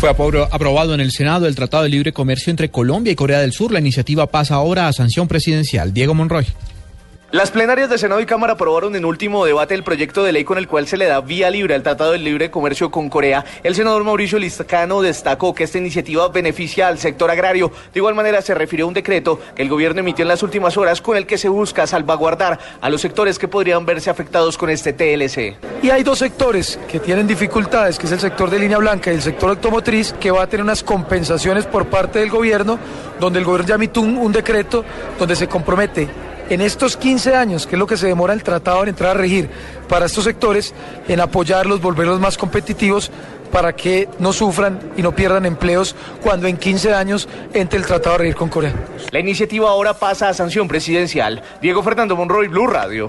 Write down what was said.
Fue aprobado en el Senado el Tratado de Libre Comercio entre Colombia y Corea del Sur. La iniciativa pasa ahora a sanción presidencial. Diego Monroy. Las plenarias de Senado y Cámara aprobaron en último debate el proyecto de ley con el cual se le da vía libre al Tratado de Libre Comercio con Corea. El senador Mauricio Lizcano destacó que esta iniciativa beneficia al sector agrario. De igual manera se refirió a un decreto que el gobierno emitió en las últimas horas con el que se busca salvaguardar a los sectores que podrían verse afectados con este TLC. Y hay dos sectores que tienen dificultades, que es el sector de línea blanca y el sector automotriz, que va a tener unas compensaciones por parte del gobierno, donde el gobierno ya emitió un, un decreto donde se compromete en estos 15 años, que es lo que se demora el tratado en entrar a regir para estos sectores, en apoyarlos, volverlos más competitivos para que no sufran y no pierdan empleos cuando en 15 años entre el tratado a regir con Corea. La iniciativa ahora pasa a sanción presidencial. Diego Fernando Monroy, Blue Radio.